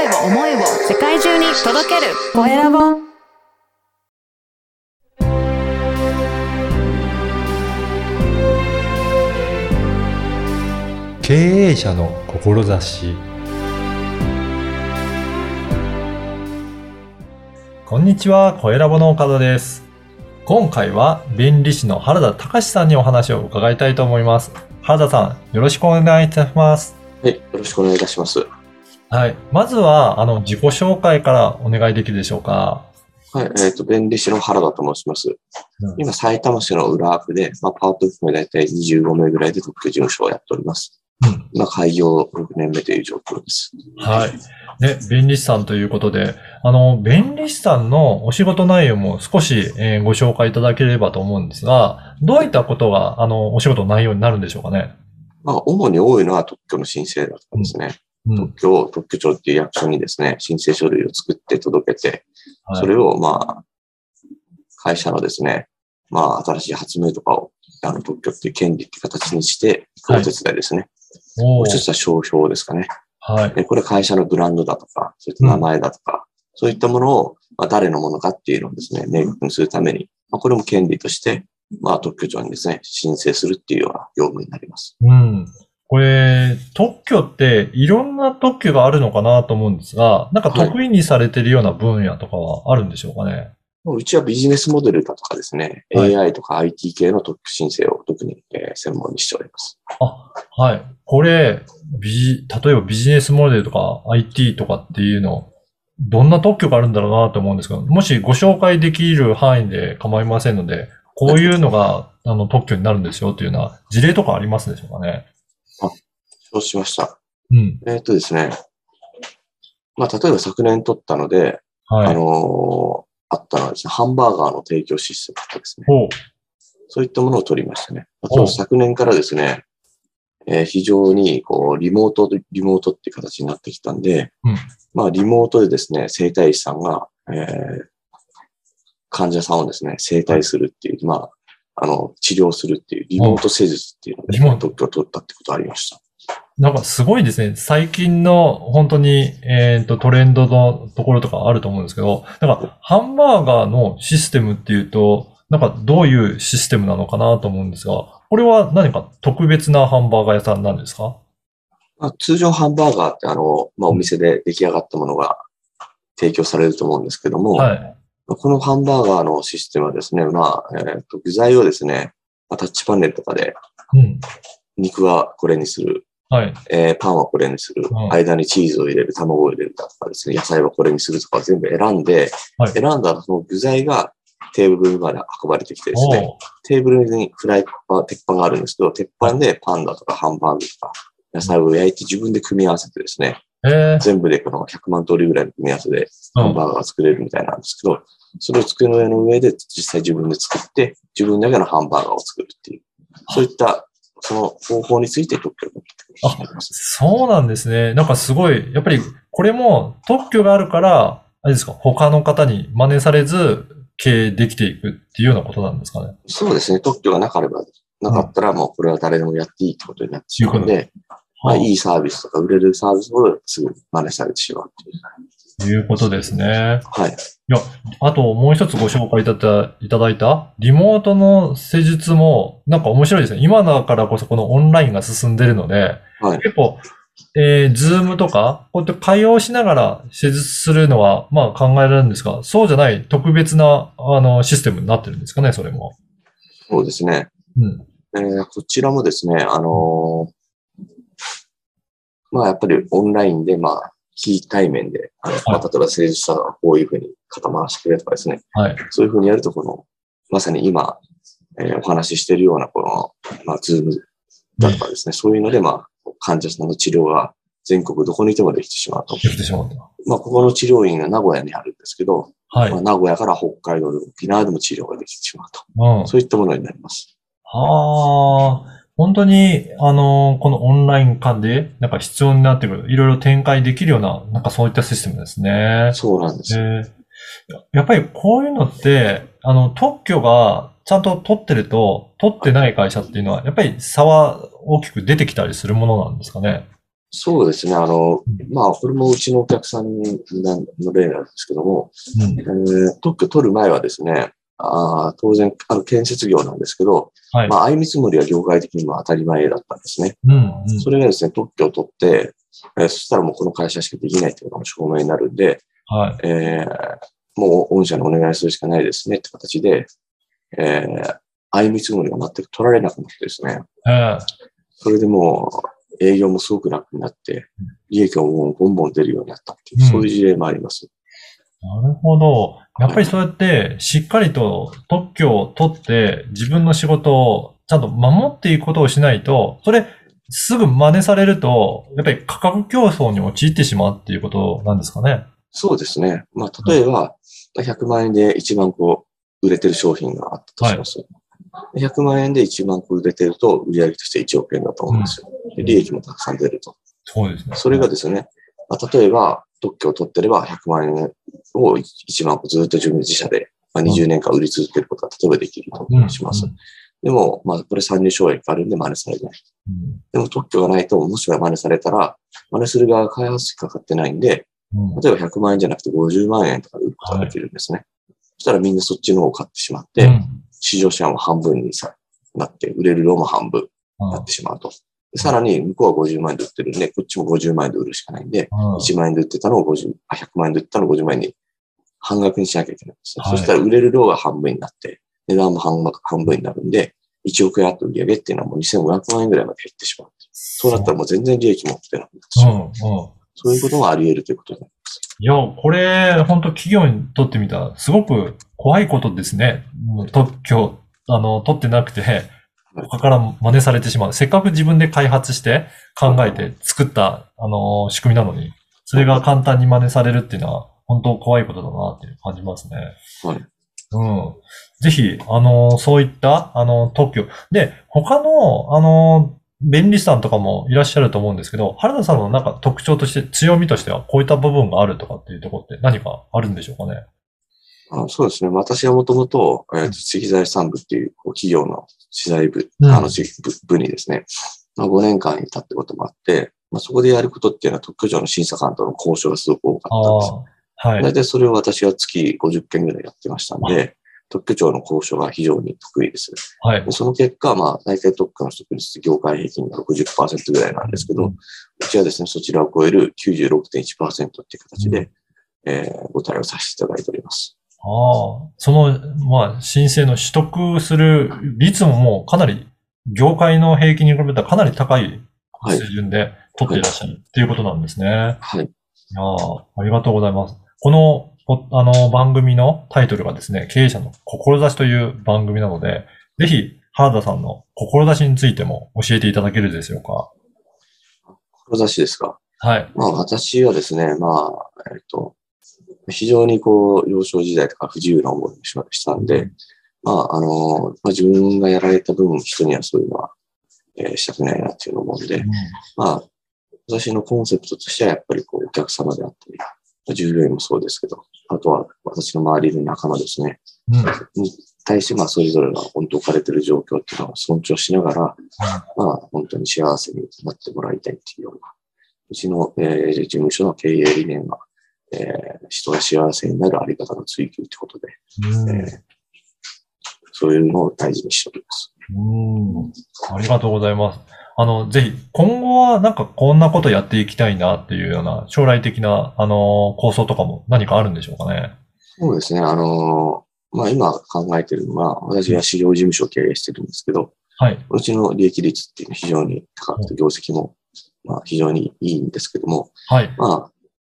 声を思いを世界中に届けるコエラボ経営者の志こんにちは、コエラボの岡田です。今回は弁理士の原田隆さんにお話を伺いたいと思います。原田さん、よろしくお願いいたします。はい、よろしくお願いいたします。はい。まずは、あの、自己紹介からお願いできるでしょうか？はい、えっ、と、弁理士の原田と申します。うん今、埼玉市の浦和区で、まあ、パート含め大体25名ぐらいで特許事務所をやっております。うん今、開業6年目という状況です。はい。ね、弁理士さんということで、あの、弁理士さんのお仕事内容も少し、えーご紹介いただければと思うんですが、どういったことが、あの、お仕事の内容になるんでしょうかね？まあ、主に多いのは特許の申請だったんですね。うん。特許を特許庁っていう役所にですね、申請書類を作って届けて、はいそれを、まあ、会社のですね、まあ、新しい発明とかを、あの、特許っていう権利っていう形にして、おはい手伝いですね。もう一つは商標ですかね。はい。で、これ会社のブランドだとか、そういった名前だとか、そういったものを、まあ、誰のものかっていうのをですね、明確にするために、まあ、これも権利として、まあ、特許庁にですね、申請するっていうような業務になります。うん。これ、特許っていろんな特許があるのかなと思うんですが、なんか得意にされてるような分野とかはあるんでしょうかね？うちはビジネスモデルだとかですね、はい AI とか IT 系の特許申請を特に、えー専門にしております。あ、はい。これ、ビジ、例えばビジネスモデルとか IT とかっていうの、どんな特許があるんだろうなと思うんですけど、もしご紹介できる範囲で構いませんので、こういうのが、あの、特許になるんですよっていうような事例とかありますでしょうかね？そうしました。うん。えっ、とですね、まあ、例えば昨年取ったので、はい。あのーあったのはですね、ハンバーガーの提供システムとかですね。ほう。そういったものを取りましたね。あおと昨年からですね、えー非常にこうリモートで、リモートっていう形になってきたんで、うんまあリモートでですね、整体師さんが、えー患者さんをですね、整体するっていう、まあ、あの、治療するっていう、リモート施術っていうので、リモート特許を取ったってことがありました。なんかすごいですね。最近の本当に、えっ、と、トレンドのところとかあると思うんですけど、なんかハンバーガーのシステムっていうと、なんかどういうシステムなのかなと思うんですが、これは何か特別なハンバーガー屋さんなんですか？まあ、通常ハンバーガーってあの、まあお店で出来上がったものが提供されると思うんですけども、はい。このハンバーガーのシステムはですね、まあ、えーと具材をですね、まあタッチパネルとかでうん。肉はこれにする、はい。えーパンはこれにする、うん。間にチーズを入れる、卵を入れるだとかですね、野菜はこれにするとか全部選んで、はい。選んだらその具材がテーブルまで運ばれてきてですね、テーブルにフライパン、鉄板があるんですけど、鉄板でパンだとかハンバーグとか野菜を焼いて自分で組み合わせてですね、えー、全部でこの100万通りぐらいの組み合わせでうん。ハンバーガーが作れるみたいなんですけど、それを机の上の上で実際自分で作って、自分だけのハンバーガーを作るっていう、そういったその方法について特許を持ってくるます。そうなんですね。なんかすごい、やっぱりこれも特許があるから、あれですか、他の方に真似されず経営できていくっていうようなことなんですかね。そうですね。特許がなければ、なかったらもうこれは誰でもやっていいってことになってしまうので、まあ、いいサービスとか売れるサービスをすぐ真似されてしまうっていう。いうことですね。はい。いや、あともう一つご紹介いただいただいた、リモートの施術も、なんか面白いですね。今だからこそこのオンラインが進んでるので、はい。結構、えー、ズームとか、こうやって会話をしながら施術するのは、まあ考えられるんですが、そうじゃない特別な、あの、システムになってるんですかね、それも。そうですね。うん。えーこちらもですね、あのーまあやっぱりオンラインで、まあ、非対面で、あのまあ例えば施術者がこういうふうに肩回してくれとかですね、はい。そういうふうにやると、この、まさに今、えーお話ししているような、この、まあ、ズームだとかですね、そういうので、まあ、患者さんの治療が全国どこにいてもできてしまうと。できてしまった。まあ、ここの治療院が名古屋にあるんですけど、はいまあ、。名古屋から北海道で沖縄でも治療ができてしまうと。うん。そういったものになります。はあ、本当に、あの、このオンライン間で、なんか必要になってくる、いろいろ展開できるような、なんかそういったシステムですね。そうなんです。えーやっぱりこういうのって、あの、特許がちゃんと取ってると、取ってない会社っていうのは、やっぱり差は大きく出てきたりするものなんですかね。そうですね。あのうん、まあ、これもうちのお客さんの例なんですけども、うんえ。ー特許取る前はですね、あー当然、あの、建設業なんですけど、はい。まあ、相見積もりは業界的にも当たり前だったんですね。うん。うん。それがですね、特許を取って、えーそしたらもうこの会社しかできないっていうのが証明になるんで、はい。えーもう御社にお願いするしかないですねって形で、えー、相見積もりが全く取られなくなってですね、ええそれでもう営業もすごく楽になって、利益がもうボンボン出るようになったっていう、うんそういう事例もあります。なるほど。やっぱりそうやって、しっかりと特許を取って、自分の仕事をちゃんと守っていくことをしないと、それ、すぐ真似されると、やっぱり価格競争に陥ってしまうっていうことなんですかね？そうですね。まあ、例えば、100万円で1万個売れてる商品があったとします。100万円で1万個売れてると、売上として1億円だと思うんですよ。で利益もたくさん出ると。そうですね。それがですね、まあ、例えば特許を取ってれば100万円を1万個ずっと自分自社で、まあ、20年間売り続けることが例えばできるとうんします。でも、まあ、これ参入障壁があるんで真似されない。うんでも特許がないと、もしくは真似されたら、真似する側が開発費かかってないんで、うん例えば100万円じゃなくて50万円とかで売ることができるんですね。そしたらみんなそっちの方を買ってしまって、うん市場シェアも半分にさなって、売れる量も半分になってしまうと。でさらに、向こうは50万円で売ってるんで、こっちも50万円で売るしかないんで、うん1万円で売ってたのを50、あ、100万円で売ったのを50万円に半額にしなきゃいけないんですね。はいそしたら売れる量が半分になって、値段も半額、半分になるんで、1億円あった売り上げっていうのはもう2500万円ぐらいまで減ってしまう。そうなったらもう全然利益も出なくなってしまう。うん、うん。そういうことがあり得るということになります。いや、これ、本当企業にとってみたら、すごく怖いことですね。特許、あの、取ってなくて、他から真似されてしまう。せっかく自分で開発して、考えて作った、あの、仕組みなのに、それが簡単に真似されるっていうのは、本当怖いことだなって感じますね。はい。うん。ぜひ、あの、そういった、あの、特許。で、他の、あの、便利さんとかもいらっしゃると思うんですけど、原田さんのなんか特徴として、強みとしては、こういった部分があるとかっていうところって何かあるんでしょうかね？あそうですね。私はもともと、えー、知財産部っていう企業の資材部、うんあの知部部にですね、まあ、5年間いたってこともあって、まあ、そこでやることっていうのは特許庁の審査官との交渉がすごく多かったんです。はい。大体それを私は月50件ぐらいやってましたんで、特許庁の交渉が非常に得意です。はいで。その結果、まあ、大体特許の取得率、業界平均が60%ぐらいなんですけど、ううんちはですね、そちらを超える96.1%っていう形で、えーご対応させていただいております。ああ、その、まあ、申請の取得する率ももうかなり、業界の平均に比べたらかなり高いはい水準で取っていらっしゃるっていうことなんですね。はい。いやあありがとうございます。この、ポあの、番組のタイトルがですね、経営者の志という番組なので、ぜひ、原田さんの志についても教えていただけるでしょうか？志ですか？はい。まあ私はですね、まあ、えっと、非常にこう、幼少時代とか不自由な思いをししたんで、まあ、あの、まあ、自分がやられた分、人にはそういうのは、えーしたくないなっていうのを思うんで、まあ、私のコンセプトとしてはやっぱりこう、お客様であったり、まあ従業員もそうですけど、あとは私の周りの仲間ですね、うん。に対して、まあ、それぞれが本当置かれている状況っていうのを尊重しながら、まあ、本当に幸せになってもらいたいっていうような、うちの、えー事務所の経営理念は、えー人が幸せになるあり方の追求ということで、うんえーそういうのを大事にしております。うん。ありがとうございます。あの、ぜひ、今後はなんかこんなことやっていきたいなっていうような将来的な、あの、構想とかも何かあるんでしょうかね。そうですね。あのーまあ、今考えているのは、私は事業事務所を経営してるんですけど、はい。うちの利益率っていうのは非常に高くて、業績も、まあ、非常にいいんですけども、はい。まあ、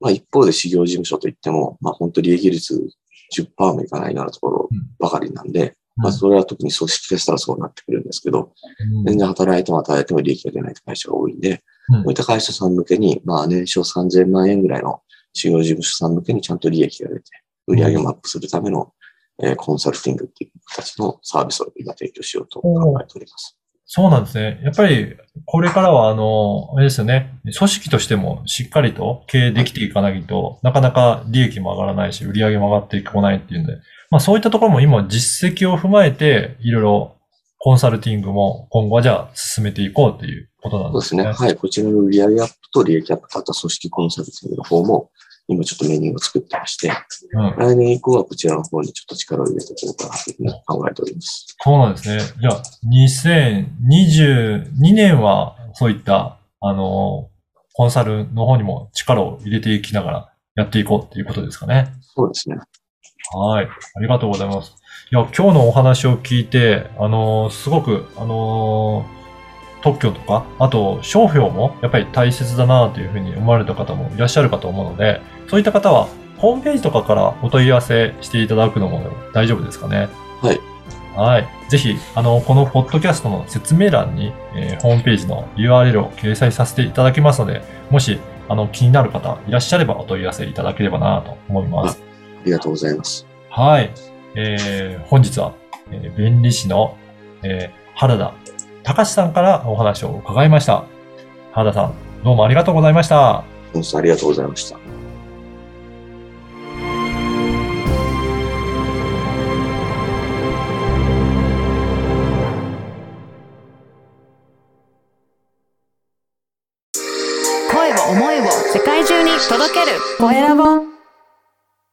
まあ一方で事業事務所といっても、まあ本当利益率10%もいかないようなところばかりなんで、まあそれは特に組織化したらそうなってくるんですけど、うん。全然働いても働いても利益が出ない会社が多いんで、うん。こういった会社さん向けに、まあ年商3000万円ぐらいの事業事務所さん向けにちゃんと利益が出て、売上もアップするための、えーコンサルティングっていう形のサービスを今提供しようと考えております。そうなんですね。やっぱり、これからは、あの、あれですよね。組織としてもしっかりと経営できていかないと、なかなか利益も上がらないし、売り上げも上がってこないっていうんで、まあそういったところも今実績を踏まえて、いろいろコンサルティングも今後はじゃあ進めていこうっていうことなんですね。そうですね。はい。こちらの売上アップと利益アップ、あと組織コンサルティングの方も、今ちょっとメニューを作ってまして、うん。来年以降はこちらの方にちょっと力を入れていこうかなというふうに考えております。そうなんですね。じゃあ、2022年は、そういった、あの、コンサルの方にも力を入れていきながらやっていこうっていうことですかね。そうですね。はい。ありがとうございます。いや、今日のお話を聞いて、あのーすごく、あのー特許とか、あと、商標もやっぱり大切だなというふうに思われた方もいらっしゃるかと思うので、そういった方は、ホームページとかからお問い合わせしていただくのも大丈夫ですかね？はい。はい。ぜひ、あの、このポッドキャストの説明欄に、えーホームページの URL を掲載させていただきますので、もし、あの、気になる方いらっしゃればお問い合わせいただければなと思います。ありがとうございます。はい。えー本日は、えー弁理士の、えー原田隆さんからお話を伺いました。原田さん、どうもありがとうございました。ありがとうございました。声を